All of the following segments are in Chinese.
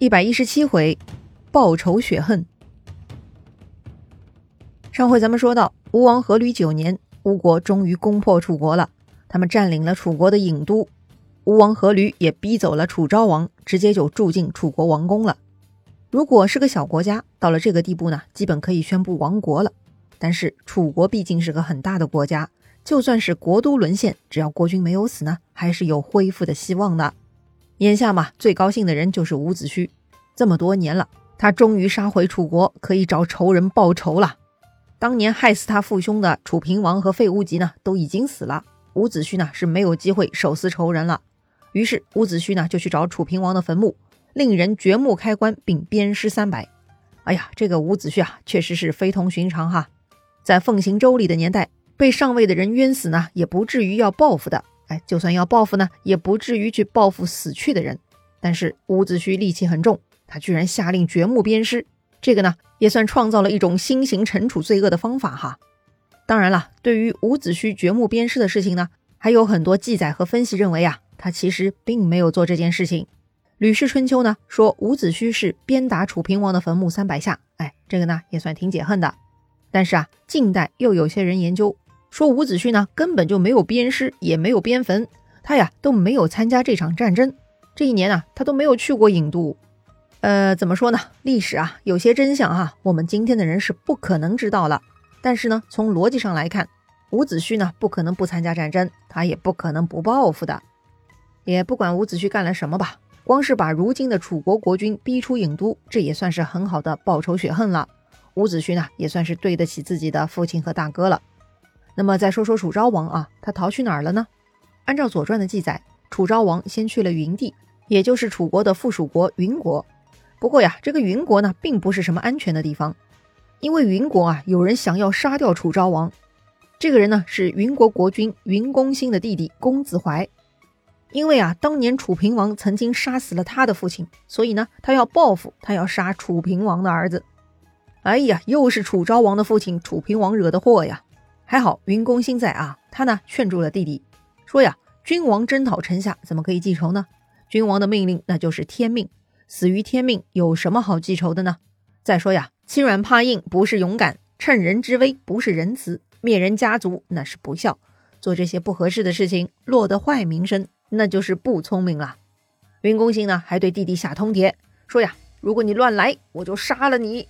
一百一十七回，报仇雪恨。上回咱们说到，吴王阖闾九年，吴国终于攻破楚国了，他们占领了楚国的郢都，吴王阖闾也逼走了楚昭王，直接就住进楚国王宫了。如果是个小国家，到了这个地步呢，基本可以宣布亡国了。但是楚国毕竟是个很大的国家，就算是国都沦陷，只要国君没有死呢，还是有恢复的希望的。眼下嘛，最高兴的人就是伍子胥。这么多年了，他终于杀回楚国，可以找仇人报仇了。当年害死他父兄的楚平王和费无极呢，都已经死了。伍子胥呢是没有机会手撕仇人了。于是伍子胥呢就去找楚平王的坟墓，令人掘墓开棺，并鞭尸三百。哎呀，这个伍子胥啊，确实是非同寻常哈。在奉行周礼的年代，被上位的人冤死呢，也不至于要报复的。哎，就算要报复呢，也不至于去报复死去的人。但是伍子胥戾气很重，他居然下令掘墓鞭尸，这个呢，也算创造了一种新型惩处罪恶的方法哈。当然了，对于伍子胥掘墓鞭尸的事情呢，还有很多记载和分析认为啊，他其实并没有做这件事情。《吕氏春秋》呢说伍子胥是鞭打楚平王的坟墓三百下，哎，这个呢也算挺解恨的。但是啊，近代又有些人研究。说伍子胥呢，根本就没有鞭尸，也没有鞭坟，他呀都没有参加这场战争。这一年啊，他都没有去过郢都。呃，怎么说呢？历史啊，有些真相哈，我们今天的人是不可能知道了。但是呢，从逻辑上来看，伍子胥呢不可能不参加战争，他也不可能不报复的。也不管伍子胥干了什么吧，光是把如今的楚国国君逼出郢都，这也算是很好的报仇雪恨了。伍子胥呢，也算是对得起自己的父亲和大哥了。那么再说说楚昭王啊，他逃去哪儿了呢？按照《左传》的记载，楚昭王先去了云地，也就是楚国的附属国云国。不过呀，这个云国呢，并不是什么安全的地方，因为云国啊，有人想要杀掉楚昭王。这个人呢，是云国国君云公兴的弟弟公子怀。因为啊，当年楚平王曾经杀死了他的父亲，所以呢，他要报复，他要杀楚平王的儿子。哎呀，又是楚昭王的父亲楚平王惹的祸呀！还好云公兴在啊，他呢劝住了弟弟，说呀，君王征讨臣下，怎么可以记仇呢？君王的命令那就是天命，死于天命，有什么好记仇的呢？再说呀，欺软怕硬不是勇敢，趁人之危不是仁慈，灭人家族那是不孝，做这些不合适的事情，落得坏名声，那就是不聪明了。云公兴呢，还对弟弟下通牒，说呀，如果你乱来，我就杀了你。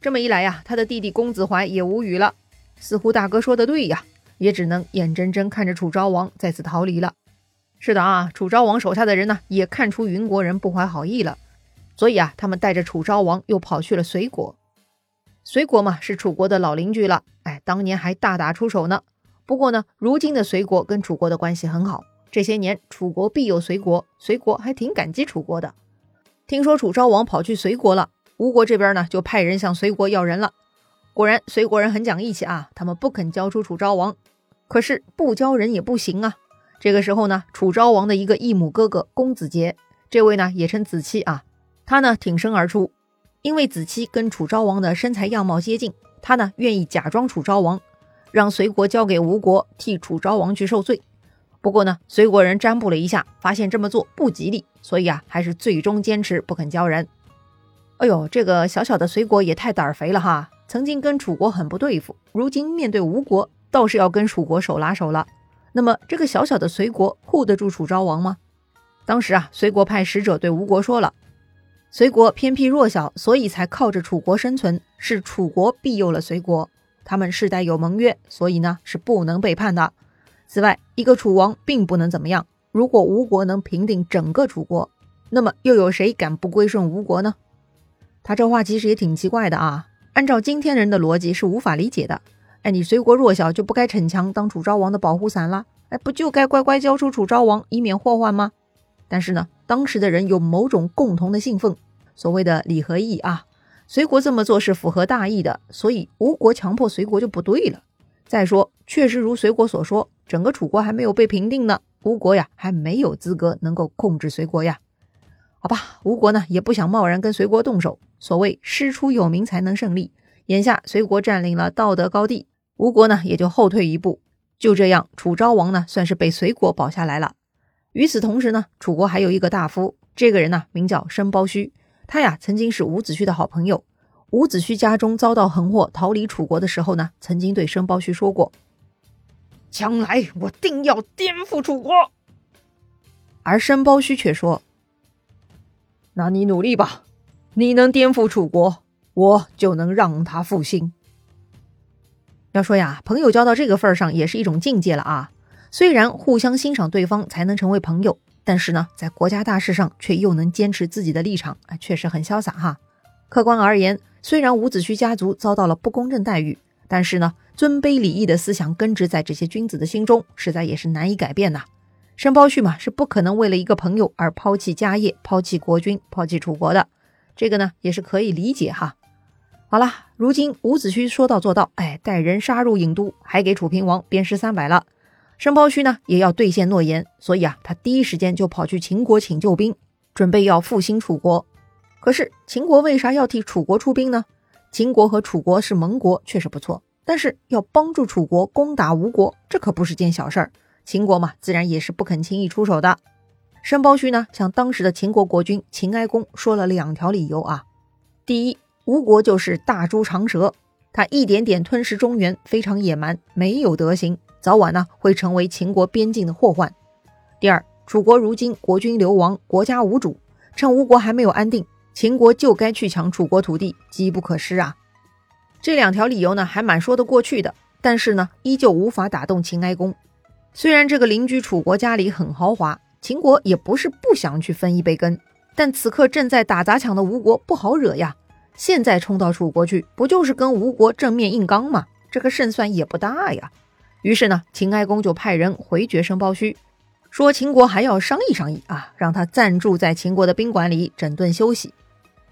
这么一来呀，他的弟弟公子怀也无语了。似乎大哥说的对呀，也只能眼睁睁看着楚昭王再次逃离了。是的啊，楚昭王手下的人呢，也看出云国人不怀好意了，所以啊，他们带着楚昭王又跑去了随国。随国嘛，是楚国的老邻居了，哎，当年还大打出手呢。不过呢，如今的随国跟楚国的关系很好，这些年楚国必有随国，随国还挺感激楚国的。听说楚昭王跑去随国了，吴国这边呢，就派人向随国要人了。果然，随国人很讲义气啊，他们不肯交出楚昭王。可是不交人也不行啊。这个时候呢，楚昭王的一个异母哥哥公子杰，这位呢也称子期啊，他呢挺身而出，因为子期跟楚昭王的身材样貌接近，他呢愿意假装楚昭王，让随国交给吴国替楚昭王去受罪。不过呢，随国人占卜了一下，发现这么做不吉利，所以啊，还是最终坚持不肯交人。哎呦，这个小小的随国也太胆肥了哈！曾经跟楚国很不对付，如今面对吴国，倒是要跟楚国手拉手了。那么这个小小的随国护得住楚昭王吗？当时啊，随国派使者对吴国说了：“随国偏僻弱小，所以才靠着楚国生存，是楚国庇佑了随国。他们世代有盟约，所以呢是不能背叛的。此外，一个楚王并不能怎么样。如果吴国能平定整个楚国，那么又有谁敢不归顺吴国呢？”他这话其实也挺奇怪的啊。按照今天人的逻辑是无法理解的。哎，你随国弱小就不该逞强当楚昭王的保护伞了？哎，不就该乖乖交出楚昭王，以免祸患吗？但是呢，当时的人有某种共同的信奉，所谓的礼和义啊。随国这么做是符合大义的，所以吴国强迫随国就不对了。再说，确实如随国所说，整个楚国还没有被平定呢，吴国呀还没有资格能够控制随国呀。好吧，吴国呢也不想贸然跟随国动手。所谓师出有名才能胜利，眼下随国占领了道德高地，吴国呢也就后退一步。就这样，楚昭王呢算是被随国保下来了。与此同时呢，楚国还有一个大夫，这个人呢名叫申包胥，他呀曾经是伍子胥的好朋友。伍子胥家中遭到横祸，逃离楚国的时候呢，曾经对申包胥说过：“将来我定要颠覆楚国。”而申包胥却说：“那你努力吧，你能颠覆楚国，我就能让他复兴。”要说呀，朋友交到这个份上也是一种境界了啊。虽然互相欣赏对方才能成为朋友，但是呢，在国家大事上却又能坚持自己的立场，哎，确实很潇洒哈。客观而言。虽然伍子胥家族遭到了不公正待遇，但是呢，尊卑礼义的思想根植在这些君子的心中，实在也是难以改变呐。申包胥嘛，是不可能为了一个朋友而抛弃家业、抛弃国君、抛弃楚国的，这个呢，也是可以理解哈。好了，如今伍子胥说到做到，哎，带人杀入郢都，还给楚平王鞭尸三百了。申包胥呢，也要兑现诺言，所以啊，他第一时间就跑去秦国请救兵，准备要复兴楚国。可是秦国为啥要替楚国出兵呢？秦国和楚国是盟国，确实不错，但是要帮助楚国攻打吴国，这可不是件小事儿。秦国嘛，自然也是不肯轻易出手的。申包胥呢，向当时的秦国国君秦哀公说了两条理由啊。第一，吴国就是大猪长舌，他一点点吞噬中原，非常野蛮，没有德行，早晚呢会成为秦国边境的祸患。第二，楚国如今国君流亡，国家无主，趁吴国还没有安定。秦国就该去抢楚国土地，机不可失啊！这两条理由呢，还蛮说得过去的，但是呢，依旧无法打动秦哀公。虽然这个邻居楚国家里很豪华，秦国也不是不想去分一杯羹，但此刻正在打砸抢的吴国不好惹呀。现在冲到楚国去，不就是跟吴国正面硬刚吗？这个胜算也不大呀。于是呢，秦哀公就派人回绝申包胥，说秦国还要商议商议啊，让他暂住在秦国的宾馆里整顿休息。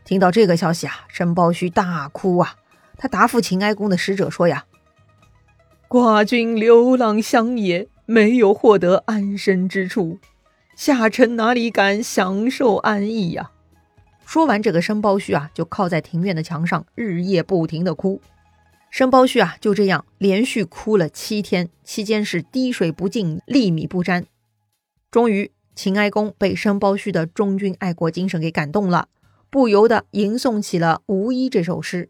听到这个消息啊，申包胥大哭啊！他答复秦哀公的使者说：“呀，寡君流浪乡野，没有获得安身之处，下臣哪里敢享受安逸呀？”说完这个，申包胥啊就靠在庭院的墙上，日夜不停的哭。申包胥啊就这样连续哭了七天，期间是滴水不进，粒米不沾。终于，秦哀公被申包胥的忠君爱国精神给感动了。不由得吟诵起了《无衣》这首诗。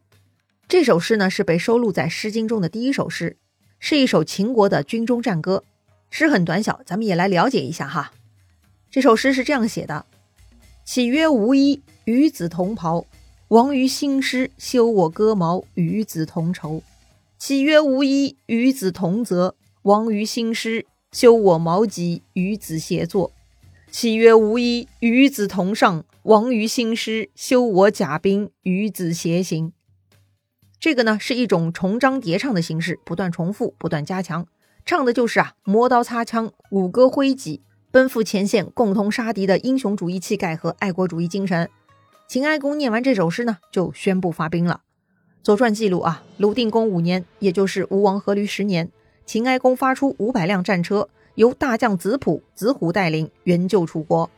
这首诗呢，是被收录在《诗经》中的第一首诗，是一首秦国的军中战歌。诗很短小，咱们也来了解一下哈。这首诗是这样写的：“岂曰无衣，与子同袍。王于兴师，修我戈矛，与子同仇。岂曰无衣，与子同泽。王于兴师，修我矛戟，与子协作。岂曰无衣，与子同上。”王于兴师，修我甲兵，与子偕行。这个呢是一种重章叠唱的形式，不断重复，不断加强，唱的就是啊磨刀擦枪，舞歌挥戟，奔赴前线，共同杀敌的英雄主义气概和爱国主义精神。秦哀公念完这首诗呢，就宣布发兵了。《左传》记录啊，鲁定公五年，也就是吴王阖闾十年，秦哀公发出五百辆战车，由大将子普、子虎带领，援救楚国。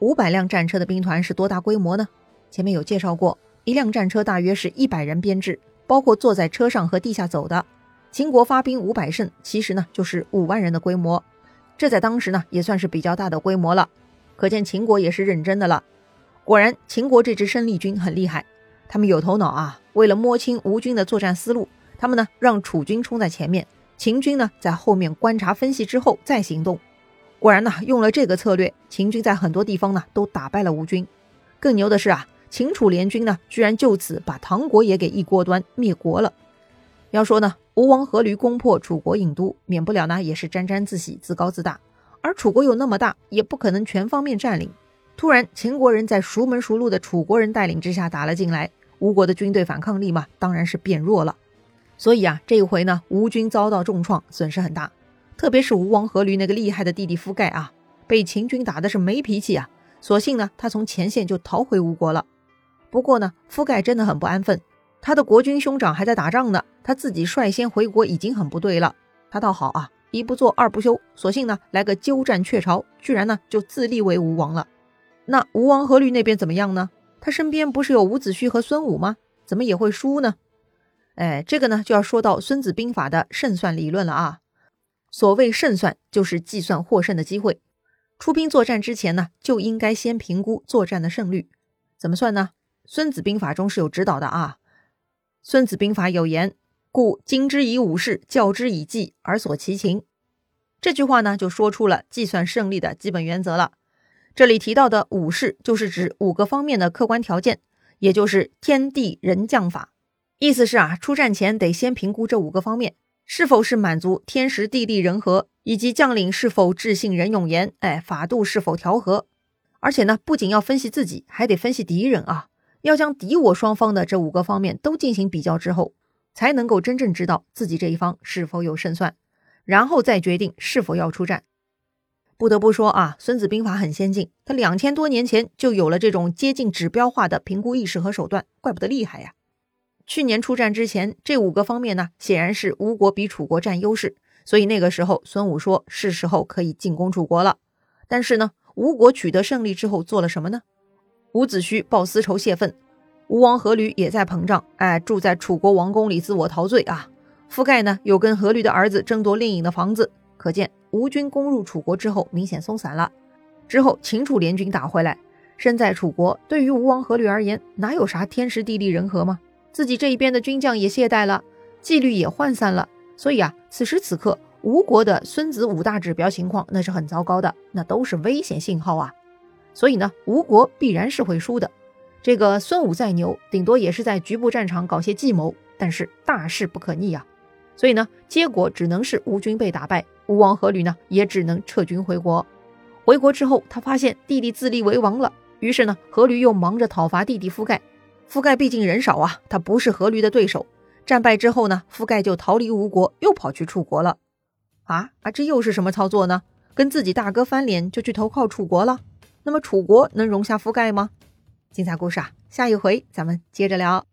五百辆战车的兵团是多大规模呢？前面有介绍过，一辆战车大约是一百人编制，包括坐在车上和地下走的。秦国发兵五百胜，其实呢就是五万人的规模，这在当时呢也算是比较大的规模了。可见秦国也是认真的了。果然，秦国这支生力军很厉害，他们有头脑啊。为了摸清吴军的作战思路，他们呢让楚军冲在前面，秦军呢在后面观察分析之后再行动。果然呢，用了这个策略，秦军在很多地方呢都打败了吴军。更牛的是啊，秦楚联军呢居然就此把唐国也给一锅端灭国了。要说呢，吴王阖闾攻破楚国郢都，免不了呢也是沾沾自喜、自高自大。而楚国有那么大，也不可能全方面占领。突然，秦国人在熟门熟路的楚国人带领之下打了进来，吴国的军队反抗力嘛，当然是变弱了。所以啊，这一回呢，吴军遭到重创，损失很大。特别是吴王阖闾那个厉害的弟弟夫盖啊，被秦军打的是没脾气啊，索性呢，他从前线就逃回吴国了。不过呢，夫盖真的很不安分，他的国军兄长还在打仗呢，他自己率先回国已经很不对了。他倒好啊，一不做二不休，索性呢来个鸠占鹊巢，居然呢就自立为吴王了。那吴王阖闾那边怎么样呢？他身边不是有伍子胥和孙武吗？怎么也会输呢？哎，这个呢就要说到《孙子兵法》的胜算理论了啊。所谓胜算，就是计算获胜的机会。出兵作战之前呢，就应该先评估作战的胜率。怎么算呢？孙子兵法》中是有指导的啊。《孙子兵法》有言：“故今之以武士，教之以计，而所其情。”这句话呢，就说出了计算胜利的基本原则了。这里提到的武士，就是指五个方面的客观条件，也就是天地人将法。意思是啊，出战前得先评估这五个方面是否是满足天时地利人和，以及将领是否智信仁勇严，哎，法度是否调和。而且呢，不仅要分析自己，还得分析敌人啊，要将敌我双方的这五个方面都进行比较之后，才能够真正知道自己这一方是否有胜算，然后再决定是否要出战。不得不说啊，《孙子兵法》很先进，他两千多年前就有了这种接近指标化的评估意识和手段，怪不得厉害呀。去年出战之前，这五个方面呢，显然是吴国比楚国占优势，所以那个时候孙武说是时候可以进攻楚国了。但是呢，吴国取得胜利之后做了什么呢？伍子胥报私仇泄愤，吴王阖闾也在膨胀，哎，住在楚国王宫里自我陶醉啊。夫盖呢，又跟阖闾的儿子争夺令尹的房子，可见。吴军攻入楚国之后，明显松散了。之后秦楚联军打回来，身在楚国，对于吴王阖闾而言，哪有啥天时地利人和吗？自己这一边的军将也懈怠了，纪律也涣散了。所以啊，此时此刻，吴国的孙子五大指标情况那是很糟糕的，那都是危险信号啊。所以呢，吴国必然是会输的。这个孙武再牛，顶多也是在局部战场搞些计谋，但是大势不可逆啊。所以呢，结果只能是吴军被打败。吴王阖闾呢，也只能撤军回国。回国之后，他发现弟弟自立为王了，于是呢，阖闾又忙着讨伐弟弟夫盖。夫盖毕竟人少啊，他不是阖闾的对手。战败之后呢，夫盖就逃离吴国，又跑去楚国了。啊啊，这又是什么操作呢？跟自己大哥翻脸，就去投靠楚国了。那么楚国能容下覆盖吗？精彩故事啊，下一回咱们接着聊。